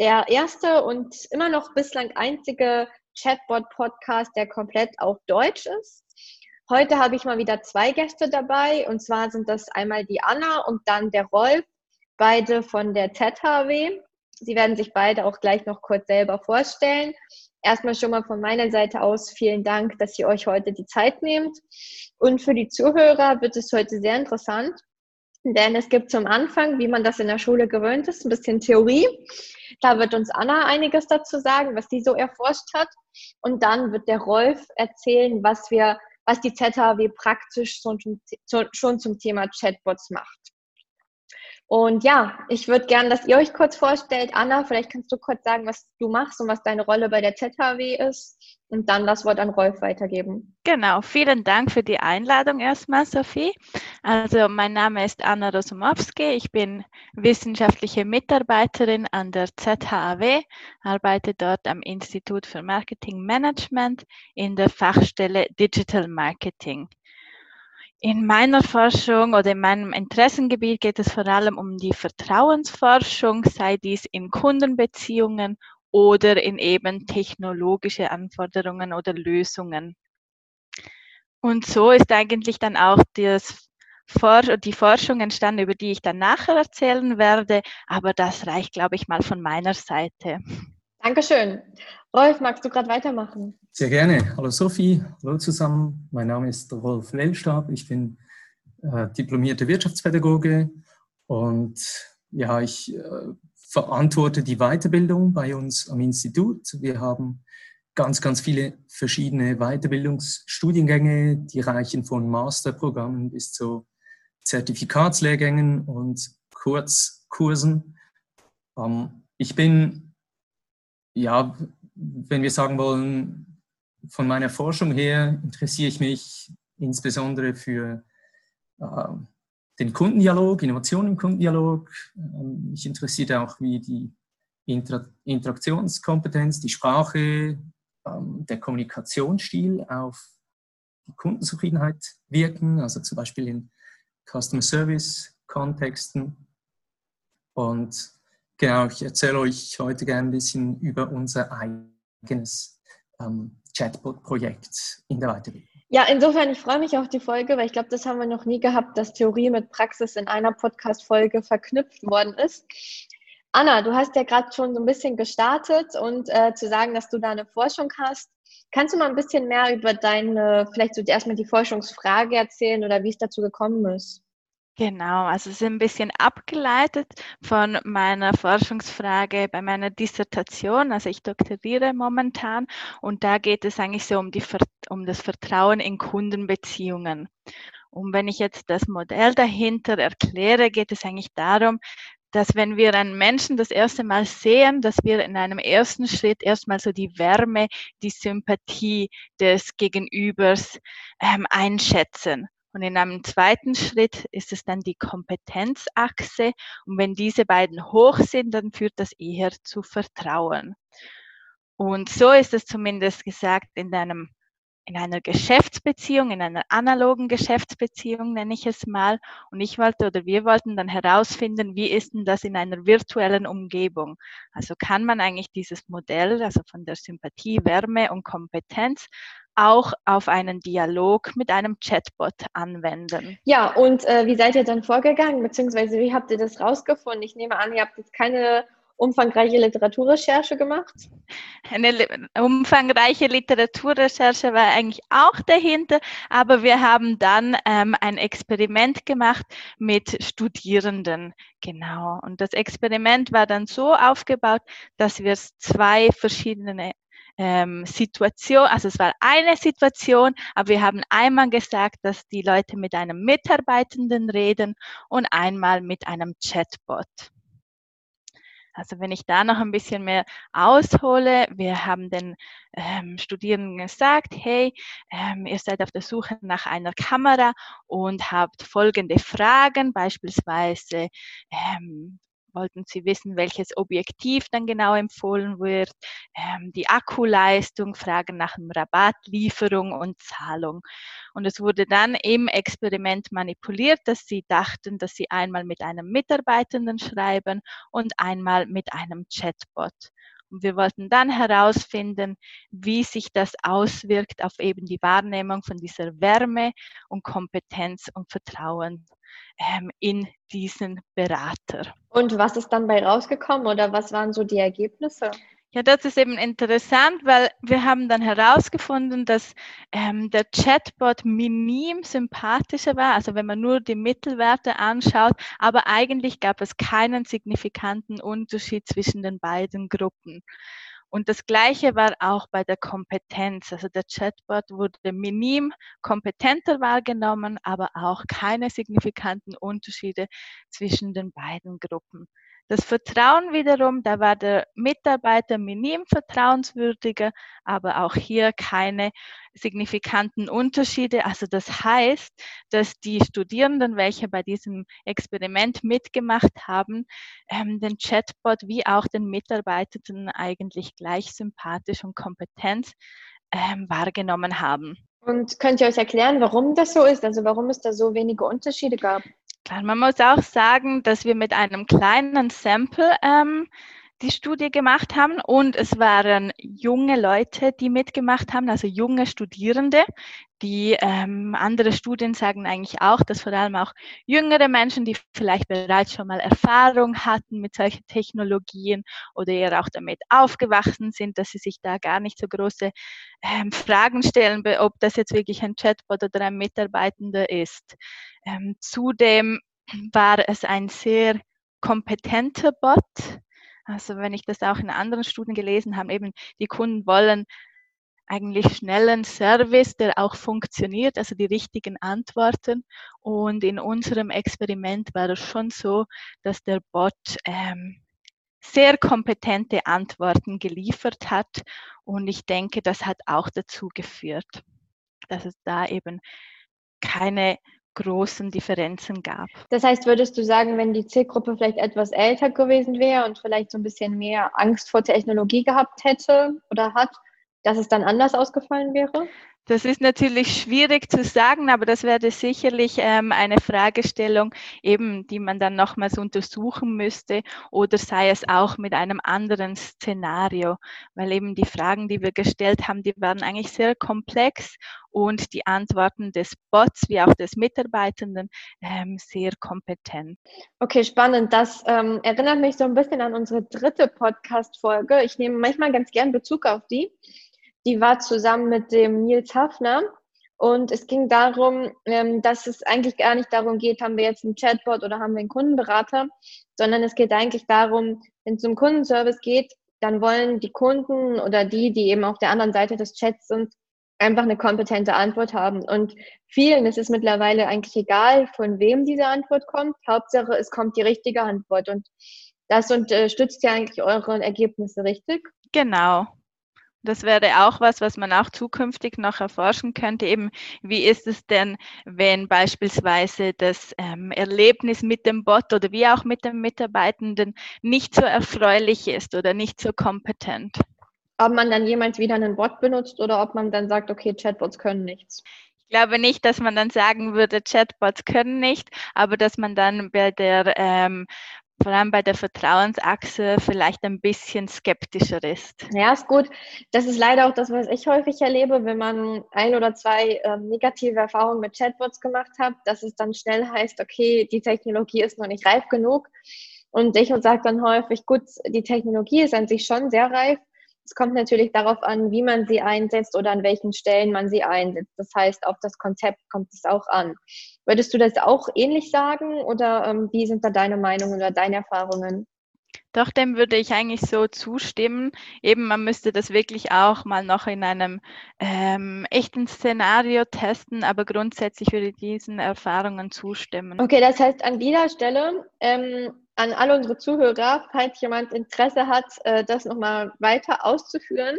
Der erste und immer noch bislang einzige Chatbot-Podcast, der komplett auf Deutsch ist. Heute habe ich mal wieder zwei Gäste dabei und zwar sind das einmal die Anna und dann der Rolf, beide von der ZHW. Sie werden sich beide auch gleich noch kurz selber vorstellen. Erstmal schon mal von meiner Seite aus vielen Dank, dass ihr euch heute die Zeit nehmt. Und für die Zuhörer wird es heute sehr interessant, denn es gibt zum Anfang, wie man das in der Schule gewöhnt ist, ein bisschen Theorie. Da wird uns Anna einiges dazu sagen, was sie so erforscht hat. Und dann wird der Rolf erzählen, was wir, was die ZHW praktisch schon zum, schon zum Thema Chatbots macht. Und ja, ich würde gerne, dass ihr euch kurz vorstellt. Anna, vielleicht kannst du kurz sagen, was du machst und was deine Rolle bei der ZHW ist und dann das Wort an Rolf weitergeben. Genau, vielen Dank für die Einladung erstmal, Sophie. Also mein Name ist Anna Rosumowski, ich bin wissenschaftliche Mitarbeiterin an der ZHW, arbeite dort am Institut für Marketing Management in der Fachstelle Digital Marketing. In meiner Forschung oder in meinem Interessengebiet geht es vor allem um die Vertrauensforschung, sei dies in Kundenbeziehungen oder in eben technologische Anforderungen oder Lösungen. Und so ist eigentlich dann auch das die Forschung entstanden, über die ich dann nachher erzählen werde, aber das reicht, glaube ich, mal von meiner Seite. Dankeschön. Rolf, magst du gerade weitermachen? Sehr gerne. Hallo Sophie, hallo zusammen. Mein Name ist Rolf Lellstab. Ich bin äh, diplomierter Wirtschaftspädagoge und ja, ich äh, verantworte die Weiterbildung bei uns am Institut. Wir haben ganz, ganz viele verschiedene Weiterbildungsstudiengänge, die reichen von Masterprogrammen bis zu Zertifikatslehrgängen und Kurzkursen. Ähm, ich bin ja, wenn wir sagen wollen, von meiner Forschung her interessiere ich mich insbesondere für äh, den Kundendialog, Innovation im Kundendialog. Ähm, mich interessiert auch, wie die Inter Interaktionskompetenz, die Sprache, ähm, der Kommunikationsstil auf die Kundenzufriedenheit wirken, also zum Beispiel in Customer Service Kontexten. Und Genau, ich erzähle euch heute gerne ein bisschen über unser eigenes ähm, Chatbot-Projekt in der Weiterbildung. Ja, insofern, ich freue mich auf die Folge, weil ich glaube, das haben wir noch nie gehabt, dass Theorie mit Praxis in einer Podcast-Folge verknüpft worden ist. Anna, du hast ja gerade schon so ein bisschen gestartet und äh, zu sagen, dass du da eine Forschung hast. Kannst du mal ein bisschen mehr über deine, vielleicht so erstmal die Forschungsfrage erzählen oder wie es dazu gekommen ist? Genau, also es ist ein bisschen abgeleitet von meiner Forschungsfrage bei meiner Dissertation. Also ich doktoriere momentan und da geht es eigentlich so um, die, um das Vertrauen in Kundenbeziehungen. Und wenn ich jetzt das Modell dahinter erkläre, geht es eigentlich darum, dass wenn wir einen Menschen das erste Mal sehen, dass wir in einem ersten Schritt erstmal so die Wärme, die Sympathie des Gegenübers ähm, einschätzen. Und in einem zweiten Schritt ist es dann die Kompetenzachse. Und wenn diese beiden hoch sind, dann führt das eher zu Vertrauen. Und so ist es zumindest gesagt in einem in einer Geschäftsbeziehung, in einer analogen Geschäftsbeziehung nenne ich es mal. Und ich wollte oder wir wollten dann herausfinden, wie ist denn das in einer virtuellen Umgebung? Also kann man eigentlich dieses Modell, also von der Sympathie, Wärme und Kompetenz auch auf einen Dialog mit einem Chatbot anwenden. Ja, und äh, wie seid ihr dann vorgegangen, beziehungsweise wie habt ihr das rausgefunden? Ich nehme an, ihr habt jetzt keine umfangreiche Literaturrecherche gemacht? Eine umfangreiche Literaturrecherche war eigentlich auch dahinter, aber wir haben dann ähm, ein Experiment gemacht mit Studierenden. Genau. Und das Experiment war dann so aufgebaut, dass wir zwei verschiedene ähm, Situation, also es war eine Situation, aber wir haben einmal gesagt, dass die Leute mit einem Mitarbeitenden reden und einmal mit einem Chatbot. Also wenn ich da noch ein bisschen mehr aushole, wir haben den ähm, Studierenden gesagt, hey, ähm, ihr seid auf der Suche nach einer Kamera und habt folgende Fragen, beispielsweise, ähm, wollten Sie wissen, welches Objektiv dann genau empfohlen wird, ähm, die Akkuleistung, Fragen nach dem Rabatt, Lieferung und Zahlung. Und es wurde dann im Experiment manipuliert, dass Sie dachten, dass Sie einmal mit einem Mitarbeitenden schreiben und einmal mit einem Chatbot. Wir wollten dann herausfinden, wie sich das auswirkt auf eben die Wahrnehmung von dieser Wärme und Kompetenz und Vertrauen ähm, in diesen Berater. Und was ist dann bei rausgekommen oder was waren so die Ergebnisse? Ja, das ist eben interessant, weil wir haben dann herausgefunden, dass ähm, der Chatbot minim sympathischer war, also wenn man nur die Mittelwerte anschaut, aber eigentlich gab es keinen signifikanten Unterschied zwischen den beiden Gruppen. Und das Gleiche war auch bei der Kompetenz. Also der Chatbot wurde minim kompetenter wahrgenommen, aber auch keine signifikanten Unterschiede zwischen den beiden Gruppen. Das Vertrauen wiederum, da war der Mitarbeiter minim vertrauenswürdiger, aber auch hier keine signifikanten Unterschiede. Also das heißt, dass die Studierenden, welche bei diesem Experiment mitgemacht haben, ähm, den Chatbot wie auch den Mitarbeitenden eigentlich gleich sympathisch und kompetent ähm, wahrgenommen haben. Und könnt ihr euch erklären, warum das so ist? Also warum es da so wenige Unterschiede gab? Man muss auch sagen, dass wir mit einem kleinen Sample ähm, die Studie gemacht haben und es waren junge Leute, die mitgemacht haben, also junge Studierende. Die ähm, andere Studien sagen eigentlich auch, dass vor allem auch jüngere Menschen, die vielleicht bereits schon mal Erfahrung hatten mit solchen Technologien oder eher auch damit aufgewachsen sind, dass sie sich da gar nicht so große ähm, Fragen stellen, ob das jetzt wirklich ein Chatbot oder ein Mitarbeitender ist. Ähm, zudem war es ein sehr kompetenter Bot. Also wenn ich das auch in anderen Studien gelesen habe, eben die Kunden wollen eigentlich schnellen Service, der auch funktioniert, also die richtigen Antworten. Und in unserem Experiment war es schon so, dass der Bot ähm, sehr kompetente Antworten geliefert hat. Und ich denke, das hat auch dazu geführt, dass es da eben keine großen Differenzen gab. Das heißt, würdest du sagen, wenn die Zielgruppe vielleicht etwas älter gewesen wäre und vielleicht so ein bisschen mehr Angst vor Technologie gehabt hätte oder hat, dass es dann anders ausgefallen wäre? Das ist natürlich schwierig zu sagen, aber das wäre sicherlich ähm, eine Fragestellung, eben, die man dann nochmals untersuchen müsste oder sei es auch mit einem anderen Szenario, weil eben die Fragen, die wir gestellt haben, die waren eigentlich sehr komplex und die Antworten des Bots wie auch des Mitarbeitenden ähm, sehr kompetent. Okay, spannend. Das ähm, erinnert mich so ein bisschen an unsere dritte Podcast-Folge. Ich nehme manchmal ganz gern Bezug auf die die war zusammen mit dem Nils Hafner. Und es ging darum, ähm, dass es eigentlich gar nicht darum geht, haben wir jetzt einen Chatbot oder haben wir einen Kundenberater, sondern es geht eigentlich darum, wenn es um Kundenservice geht, dann wollen die Kunden oder die, die eben auf der anderen Seite des Chats sind, einfach eine kompetente Antwort haben. Und vielen ist es mittlerweile eigentlich egal, von wem diese Antwort kommt. Hauptsache, es kommt die richtige Antwort. Und das unterstützt ja eigentlich eure Ergebnisse, richtig? Genau. Das wäre auch was, was man auch zukünftig noch erforschen könnte. Eben, wie ist es denn, wenn beispielsweise das ähm, Erlebnis mit dem Bot oder wie auch mit dem Mitarbeitenden nicht so erfreulich ist oder nicht so kompetent? Ob man dann jemals wieder einen Bot benutzt oder ob man dann sagt, okay, Chatbots können nichts. Ich glaube nicht, dass man dann sagen würde, Chatbots können nicht, aber dass man dann bei der ähm, vor allem bei der Vertrauensachse vielleicht ein bisschen skeptischer ist. Ja, ist gut. Das ist leider auch das, was ich häufig erlebe, wenn man ein oder zwei äh, negative Erfahrungen mit Chatbots gemacht hat, dass es dann schnell heißt, okay, die Technologie ist noch nicht reif genug. Und ich sage dann häufig, gut, die Technologie ist an sich schon sehr reif, es kommt natürlich darauf an, wie man sie einsetzt oder an welchen Stellen man sie einsetzt. Das heißt, auf das Konzept kommt es auch an. Würdest du das auch ähnlich sagen oder ähm, wie sind da deine Meinungen oder deine Erfahrungen? Doch, dem würde ich eigentlich so zustimmen. Eben, man müsste das wirklich auch mal noch in einem ähm, echten Szenario testen, aber grundsätzlich würde ich diesen Erfahrungen zustimmen. Okay, das heißt, an dieser Stelle ähm, an alle unsere Zuhörer, falls jemand Interesse hat, äh, das nochmal weiter auszuführen,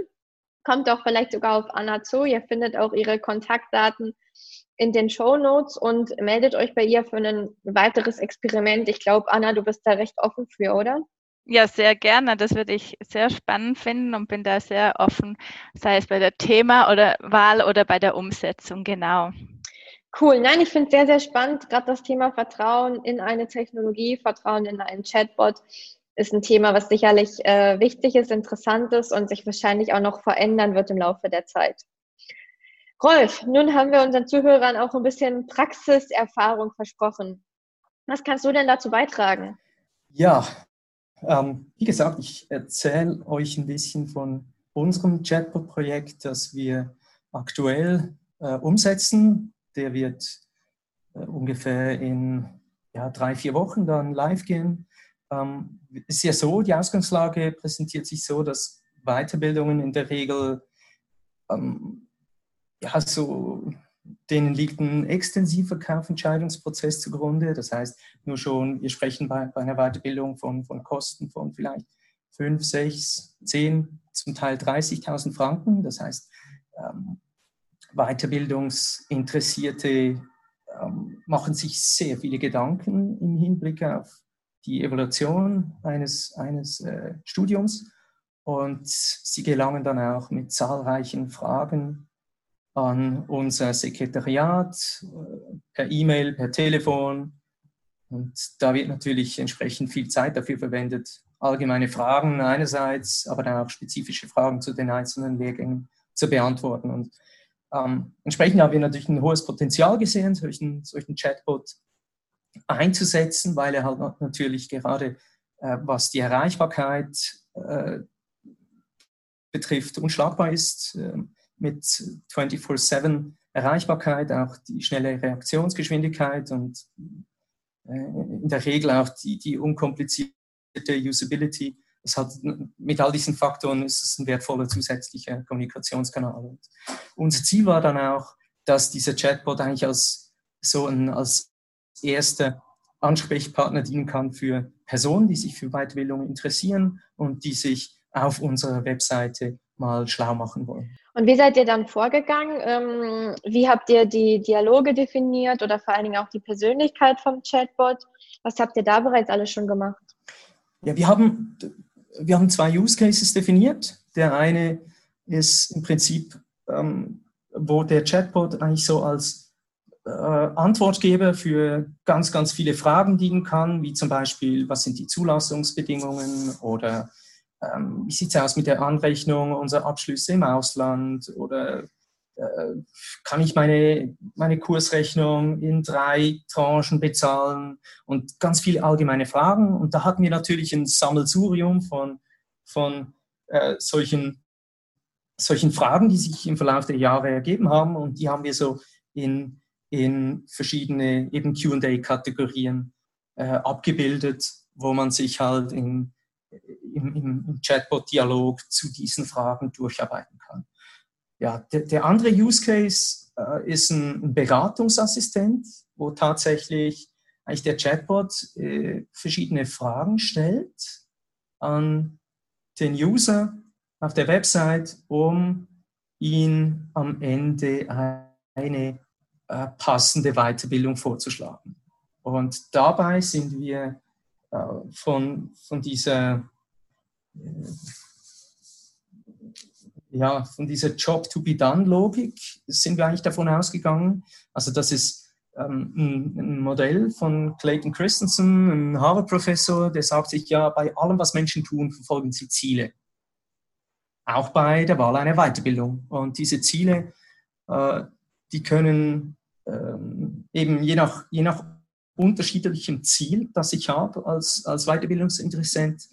kommt auch vielleicht sogar auf Anna zu. Ihr findet auch ihre Kontaktdaten in den Show Notes und meldet euch bei ihr für ein weiteres Experiment. Ich glaube, Anna, du bist da recht offen für, oder? Ja, sehr gerne. Das würde ich sehr spannend finden und bin da sehr offen, sei es bei der Thema oder Wahl oder bei der Umsetzung, genau. Cool. Nein, ich finde es sehr, sehr spannend. Gerade das Thema Vertrauen in eine Technologie, Vertrauen in einen Chatbot ist ein Thema, was sicherlich äh, wichtig ist, interessant ist und sich wahrscheinlich auch noch verändern wird im Laufe der Zeit. Rolf, nun haben wir unseren Zuhörern auch ein bisschen Praxiserfahrung versprochen. Was kannst du denn dazu beitragen? Ja, ähm, wie gesagt, ich erzähle euch ein bisschen von unserem Chatbot-Projekt, das wir aktuell äh, umsetzen. Der wird äh, ungefähr in ja, drei, vier Wochen dann live gehen. Ähm, ist ja so, die Ausgangslage präsentiert sich so, dass Weiterbildungen in der Regel ähm, ja, so, denen liegt ein extensiver Kaufentscheidungsprozess zugrunde. Das heißt, nur schon, wir sprechen bei, bei einer Weiterbildung von, von Kosten von vielleicht 5, 6, 10, zum Teil 30.000 Franken. Das heißt, ähm, Weiterbildungsinteressierte ähm, machen sich sehr viele Gedanken im Hinblick auf die Evaluation eines, eines äh, Studiums und sie gelangen dann auch mit zahlreichen Fragen an unser Sekretariat, äh, per E-Mail, per Telefon. Und da wird natürlich entsprechend viel Zeit dafür verwendet, allgemeine Fragen einerseits, aber dann auch spezifische Fragen zu den einzelnen Lehrgängen zu beantworten. Und ähm, entsprechend haben wir natürlich ein hohes Potenzial gesehen, solchen, solchen Chatbot einzusetzen, weil er halt natürlich gerade, äh, was die Erreichbarkeit äh, betrifft, unschlagbar ist. Äh, mit 24-7 Erreichbarkeit, auch die schnelle Reaktionsgeschwindigkeit und äh, in der Regel auch die, die unkomplizierte Usability. Das hat, mit all diesen Faktoren ist es ein wertvoller zusätzlicher Kommunikationskanal. Und unser Ziel war dann auch, dass dieser Chatbot eigentlich als so ein, als erster Ansprechpartner dienen kann für Personen, die sich für Weiterbildung interessieren und die sich auf unserer Webseite mal schlau machen wollen. Und wie seid ihr dann vorgegangen? Ähm, wie habt ihr die Dialoge definiert oder vor allen Dingen auch die Persönlichkeit vom Chatbot? Was habt ihr da bereits alles schon gemacht? Ja, wir haben, wir haben zwei Use Cases definiert. Der eine ist im Prinzip, ähm, wo der Chatbot eigentlich so als äh, Antwortgeber für ganz, ganz viele Fragen dienen kann, wie zum Beispiel, was sind die Zulassungsbedingungen oder ähm, wie sieht es aus mit der Anrechnung unserer Abschlüsse im Ausland oder kann ich meine, meine Kursrechnung in drei Tranchen bezahlen und ganz viele allgemeine Fragen. Und da hatten wir natürlich ein Sammelsurium von, von äh, solchen, solchen Fragen, die sich im Verlauf der Jahre ergeben haben und die haben wir so in, in verschiedene eben QA-Kategorien äh, abgebildet, wo man sich halt in im, im Chatbot-Dialog zu diesen Fragen durcharbeiten kann. Ja, der, der andere Use Case äh, ist ein, Beratungsassistent, wo tatsächlich eigentlich der Chatbot äh, verschiedene Fragen stellt an den User auf der Website, um ihn am Ende eine äh, passende Weiterbildung vorzuschlagen. Und dabei sind wir äh, von, von dieser äh, ja, von dieser Job-to-be-done-Logik sind wir eigentlich davon ausgegangen. Also das ist ähm, ein, Modell von Clayton Christensen, ein Harvard-Professor, der sagt sich, ja, bei allem, was Menschen tun, verfolgen sie Ziele. Auch bei der Wahl einer Weiterbildung. Und diese Ziele, äh, die können ähm, eben je nach, je nach unterschiedlichem Ziel, das ich habe als, als Weiterbildungsinteressent,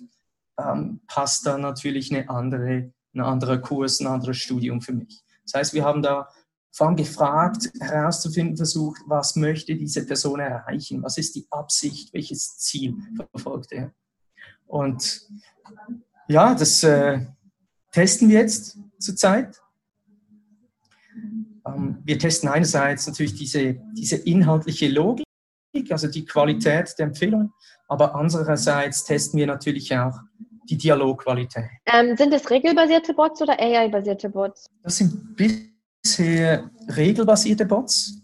ähm, passt da natürlich eine andere, ein anderer Kurs, ein anderes Studium für mich. Das heißt, wir haben da vor allem gefragt, herauszufinden versucht, was möchte diese Person erreichen, was ist die Absicht, welches Ziel verfolgt er. Und ja, das äh, testen wir jetzt zurzeit. Ähm, wir testen einerseits natürlich diese, diese inhaltliche Logik, also die Qualität der Empfehlung. aber andererseits testen wir natürlich auch die Dialogqualität. Ähm, sind es regelbasierte Bots oder AI-basierte Bots? Das sind bisher regelbasierte Bots,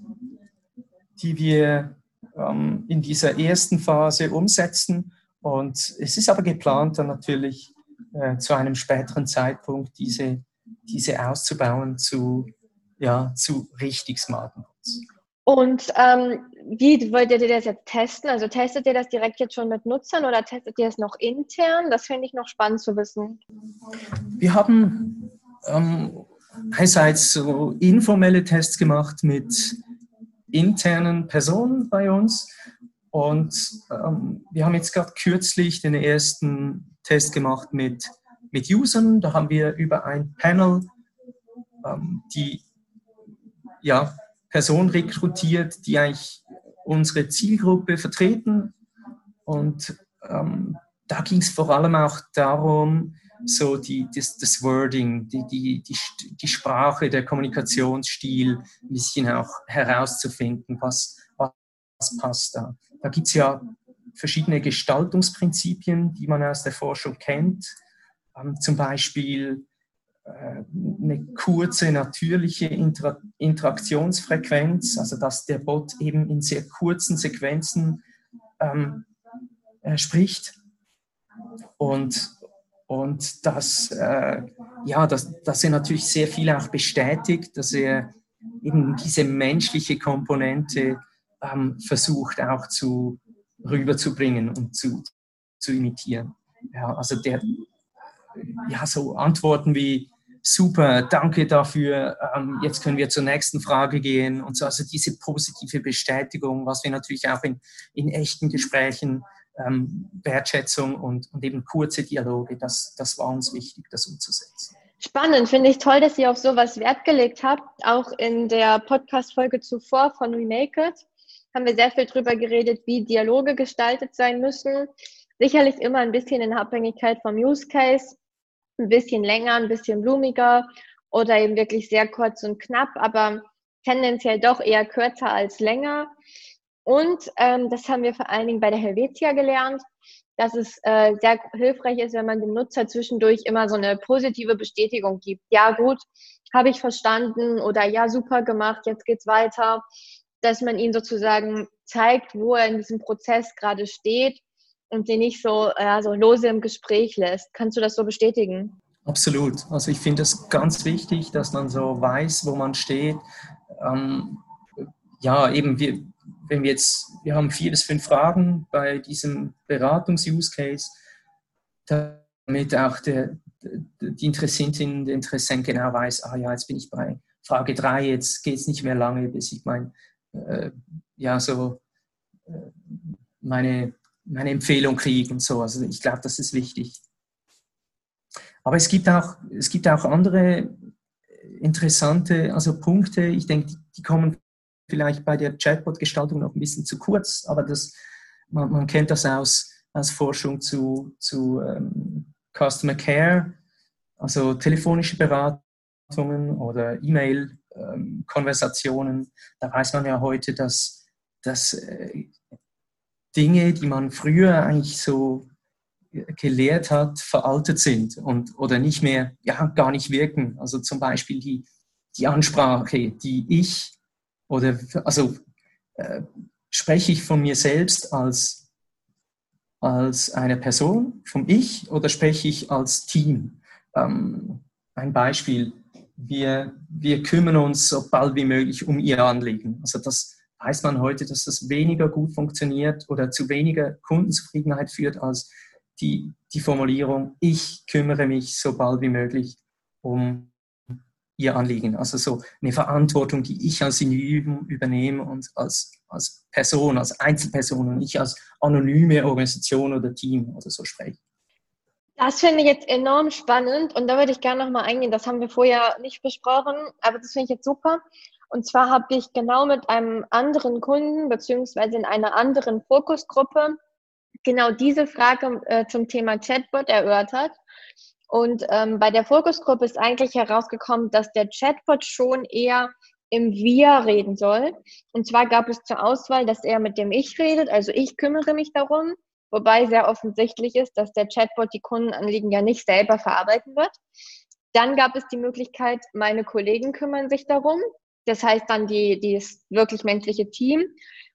die wir ähm, in dieser ersten Phase umsetzen. Und es ist aber geplant, dann natürlich äh, zu einem späteren Zeitpunkt diese, diese auszubauen zu, ja, zu richtig smarten Bots. Und ähm, wie wollt ihr das jetzt testen? Also testet ihr das direkt jetzt schon mit Nutzern oder testet ihr es noch intern? Das finde ich noch spannend zu wissen. Wir haben ähm, einerseits so informelle Tests gemacht mit internen Personen bei uns und ähm, wir haben jetzt gerade kürzlich den ersten Test gemacht mit, mit Usern. Da haben wir über ein Panel ähm, die ja, Personen rekrutiert, die eigentlich unsere Zielgruppe vertreten. Und ähm, da ging es vor allem auch darum, so die, das, das Wording, die, die, die, die Sprache, der Kommunikationsstil ein bisschen auch herauszufinden, was, was passt da. Da gibt es ja verschiedene Gestaltungsprinzipien, die man aus der Forschung kennt. Ähm, zum Beispiel eine kurze, natürliche Inter Interaktionsfrequenz, also dass der Bot eben in sehr kurzen Sequenzen ähm, äh, spricht. Und, und dass, äh, ja, dass, dass er natürlich sehr viel auch bestätigt, dass er eben diese menschliche Komponente ähm, versucht auch zu rüberzubringen und zu, zu imitieren. Ja, also der, ja, so Antworten wie super, danke dafür, ähm, jetzt können wir zur nächsten Frage gehen und so. Also diese positive Bestätigung, was wir natürlich auch in, in echten Gesprächen, ähm, Wertschätzung und, und eben kurze Dialoge, das, das war uns wichtig, das umzusetzen. Spannend, finde ich toll, dass ihr auf sowas Wert gelegt habt. Auch in der Podcast-Folge zuvor von Remake It haben wir sehr viel darüber geredet, wie Dialoge gestaltet sein müssen. Sicherlich immer ein bisschen in Abhängigkeit vom Use Case ein bisschen länger, ein bisschen blumiger oder eben wirklich sehr kurz und knapp, aber tendenziell doch eher kürzer als länger. Und ähm, das haben wir vor allen Dingen bei der Helvetia gelernt, dass es äh, sehr hilfreich ist, wenn man dem Nutzer zwischendurch immer so eine positive Bestätigung gibt. Ja, gut, habe ich verstanden oder ja, super gemacht, jetzt geht's weiter. Dass man ihn sozusagen zeigt, wo er in diesem Prozess gerade steht und sie nicht so, ja, so lose im Gespräch lässt. Kannst du das so bestätigen? Absolut. Also ich finde es ganz wichtig, dass man so weiß, wo man steht. Ähm, ja, eben, wir, wenn wir jetzt, wir haben vier bis fünf Fragen bei diesem Beratungs-Use-Case, damit auch der, die Interessentin, der Interessent genau weiß, ah ja, jetzt bin ich bei Frage drei, jetzt geht es nicht mehr lange, bis ich mein, äh, ja, so äh, meine meine Empfehlung kriege und so. Also ich glaube, das ist wichtig. Aber es gibt auch, es gibt auch andere interessante also Punkte. Ich denke, die kommen vielleicht bei der Chatbot-Gestaltung noch ein bisschen zu kurz, aber das, man, man kennt das aus, aus Forschung zu, zu ähm, Customer Care, also telefonische Beratungen oder E-Mail-Konversationen. Ähm, da weiß man ja heute, dass, dass äh, Dinge, die man früher eigentlich so gelehrt hat, veraltet sind und oder nicht mehr, ja, gar nicht wirken. Also zum Beispiel die, die Ansprache, die ich oder also äh, spreche ich von mir selbst als, als eine Person, vom Ich oder spreche ich als Team? Ähm, ein Beispiel, wir, wir kümmern uns so bald wie möglich um Ihr Anliegen. Also das weiß man heute, dass das weniger gut funktioniert oder zu weniger Kundenzufriedenheit führt als die, die Formulierung, ich kümmere mich so bald wie möglich um ihr Anliegen. Also so eine Verantwortung, die ich als Individuum übernehme und als, als Person, als Einzelperson und nicht als anonyme Organisation oder Team oder so spreche. Das finde ich jetzt enorm spannend und da würde ich gerne nochmal eingehen. Das haben wir vorher nicht besprochen, aber das finde ich jetzt super. Und zwar habe ich genau mit einem anderen Kunden beziehungsweise in einer anderen Fokusgruppe genau diese Frage äh, zum Thema Chatbot erörtert. Und ähm, bei der Fokusgruppe ist eigentlich herausgekommen, dass der Chatbot schon eher im Wir reden soll. Und zwar gab es zur Auswahl, dass er mit dem Ich redet, also ich kümmere mich darum, wobei sehr offensichtlich ist, dass der Chatbot die Kundenanliegen ja nicht selber verarbeiten wird. Dann gab es die Möglichkeit, meine Kollegen kümmern sich darum. Das heißt dann die, das wirklich menschliche Team.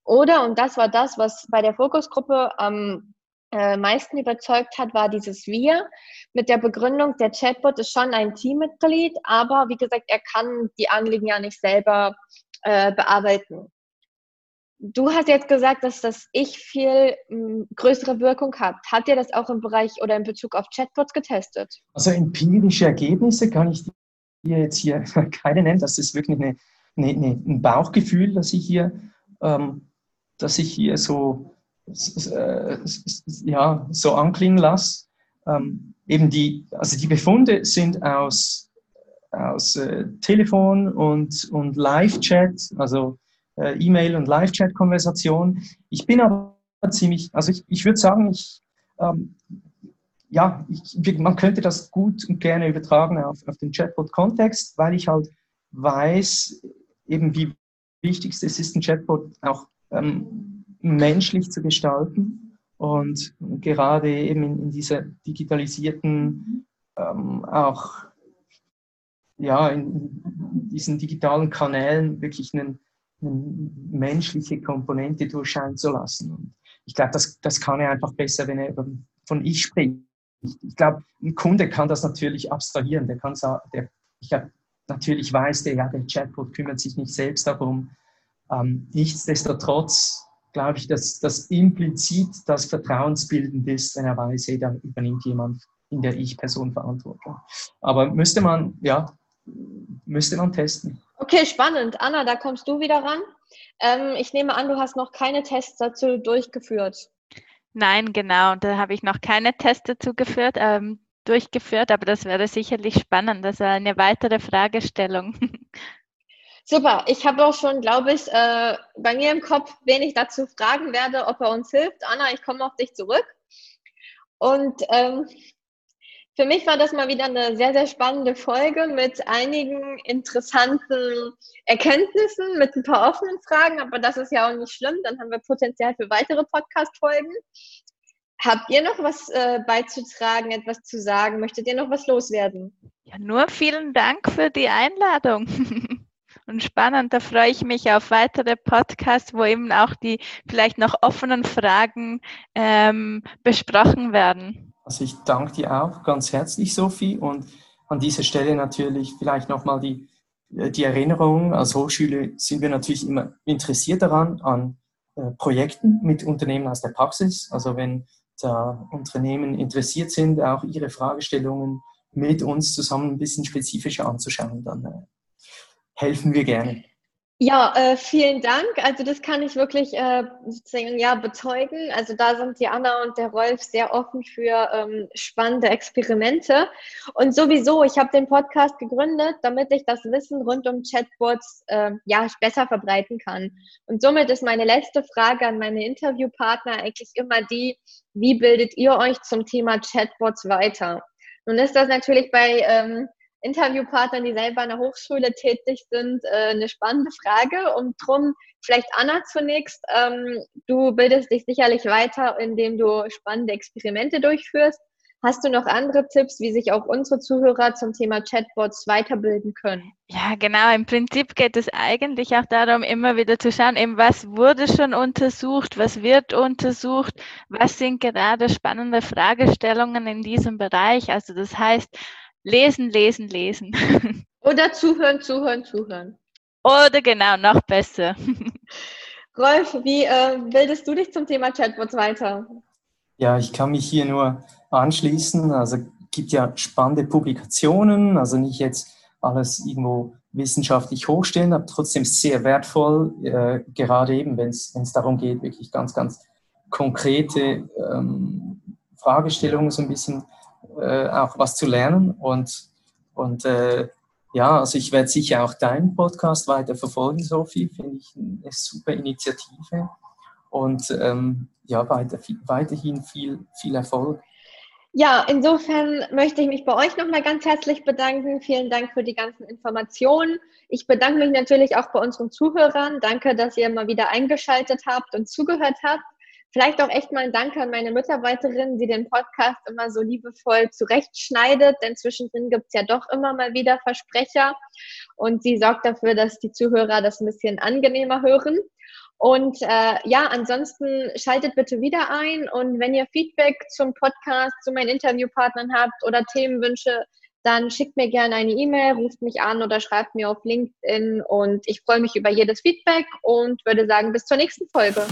Oder, und das war das, was bei der Fokusgruppe am äh, meisten überzeugt hat, war dieses Wir mit der Begründung, der Chatbot ist schon ein Teammitglied, aber wie gesagt, er kann die Anliegen ja nicht selber äh, bearbeiten. Du hast jetzt gesagt, dass das Ich viel m, größere Wirkung hat. Hat ihr das auch im Bereich oder in Bezug auf Chatbots getestet? Also empirische Ergebnisse kann ich dir jetzt hier keine nennen. Das ist wirklich eine, ein Bauchgefühl, das ich hier, ähm, dass ich hier so, äh, ja, so anklingen lasse. Ähm, eben die, also die Befunde sind aus, aus äh, Telefon und, und Live-Chat, also äh, E-Mail und Live-Chat-Konversation. Ich bin aber ziemlich, also ich, ich würde sagen, ich, ähm, ja, ich, man könnte das gut und gerne übertragen auf, auf den Chatbot-Kontext, weil ich halt weiß, eben wie wichtig es ist, ein Chatbot auch ähm, menschlich zu gestalten und gerade eben in, in dieser digitalisierten, ähm, auch ja, in diesen digitalen Kanälen wirklich einen eine menschliche Komponente durchscheinen zu lassen. Und ich glaube, das, das kann er einfach besser, wenn er von ich spricht. Ich glaube, ein Kunde kann das natürlich abstrahieren. Der kann der, ich glaube, natürlich weiß der, ja, der Chatbot kümmert sich nicht selbst darum. Ähm, nichtsdestotrotz glaube ich, dass das implizit das vertrauensbildend ist, wenn er weiß, hey, da übernimmt jemand in der Ich-Person Verantwortung. Aber müsste man, ja, müsste man testen. Okay, spannend. Anna, da kommst du wieder ran. Ähm, ich nehme an, du hast noch keine Tests dazu durchgeführt. Nein, genau. Da habe ich noch keine Tests dazu geführt, ähm, durchgeführt, aber das wäre sicherlich spannend. Das wäre eine weitere Fragestellung. Super. Ich habe auch schon, glaube ich, äh, bei mir im Kopf, wen ich dazu fragen werde, ob er uns hilft. Anna, ich komme auf dich zurück. Und ähm, für mich war das mal wieder eine sehr, sehr spannende Folge mit einigen interessanten Erkenntnissen, mit ein paar offenen Fragen, aber das ist ja auch nicht schlimm. Dann haben wir Potenzial für weitere Podcast-Folgen. Habt ihr noch was äh, beizutragen, etwas zu sagen? Möchtet ihr noch was loswerden? Ja, nur vielen Dank für die Einladung. Und spannend, da freue ich mich auf weitere Podcasts, wo eben auch die vielleicht noch offenen Fragen ähm, besprochen werden. Also ich danke dir auch ganz herzlich, Sophie, und an dieser Stelle natürlich vielleicht nochmal die, äh, die Erinnerung. Als Hochschule sind wir natürlich immer interessiert daran, an äh, Projekten mit Unternehmen aus der Praxis. Also wenn da Unternehmen interessiert sind, auch ihre Fragestellungen mit uns zusammen ein bisschen spezifischer anzuschauen, dann äh, helfen wir gerne. Ja, äh, vielen Dank. Also das kann ich wirklich äh, sozusagen ja bezeugen. Also da sind die Anna und der Rolf sehr offen für ähm, spannende Experimente. Und sowieso, ich habe den Podcast gegründet, damit ich das Wissen rund um Chatbots äh, ja besser verbreiten kann. Und somit ist meine letzte Frage an meine Interviewpartner eigentlich immer die: Wie bildet ihr euch zum Thema Chatbots weiter? Nun ist das natürlich bei ähm, Interviewpartnern, die selber an der Hochschule tätig sind, äh, eine spannende Frage. Und drum vielleicht Anna zunächst. Ähm, du bildest dich sicherlich weiter, indem du spannende Experimente durchführst. Hast du noch andere Tipps, wie sich auch unsere Zuhörer zum Thema Chatbots weiterbilden können? Ja, genau. Im Prinzip geht es eigentlich auch darum, immer wieder zu schauen, eben was wurde schon untersucht, was wird untersucht, was sind gerade spannende Fragestellungen in diesem Bereich. Also das heißt, Lesen, lesen, lesen. Oder zuhören, zuhören, zuhören. Oder genau, noch besser. Rolf, wie äh, bildest du dich zum Thema Chatbots weiter? Ja, ich kann mich hier nur anschließen. Also gibt ja spannende Publikationen, also nicht jetzt alles irgendwo wissenschaftlich hochstellen, aber trotzdem sehr wertvoll, äh, gerade eben, wenn es darum geht, wirklich ganz, ganz konkrete ähm, Fragestellungen so ein bisschen äh, auch was zu lernen. Und, und äh, ja, also ich werde sicher auch deinen Podcast weiter verfolgen, Sophie. Finde ich eine super Initiative. Und ähm, ja, weiter, weiterhin viel, viel Erfolg. Ja, insofern möchte ich mich bei euch nochmal ganz herzlich bedanken. Vielen Dank für die ganzen Informationen. Ich bedanke mich natürlich auch bei unseren Zuhörern. Danke, dass ihr mal wieder eingeschaltet habt und zugehört habt. Vielleicht auch echt mal ein Danke an meine Mitarbeiterin, die den Podcast immer so liebevoll zurechtschneidet, denn zwischendrin gibt es ja doch immer mal wieder Versprecher und sie sorgt dafür, dass die Zuhörer das ein bisschen angenehmer hören. Und äh, ja, ansonsten schaltet bitte wieder ein und wenn ihr Feedback zum Podcast, zu meinen Interviewpartnern habt oder Themenwünsche, dann schickt mir gerne eine E-Mail, ruft mich an oder schreibt mir auf LinkedIn und ich freue mich über jedes Feedback und würde sagen, bis zur nächsten Folge.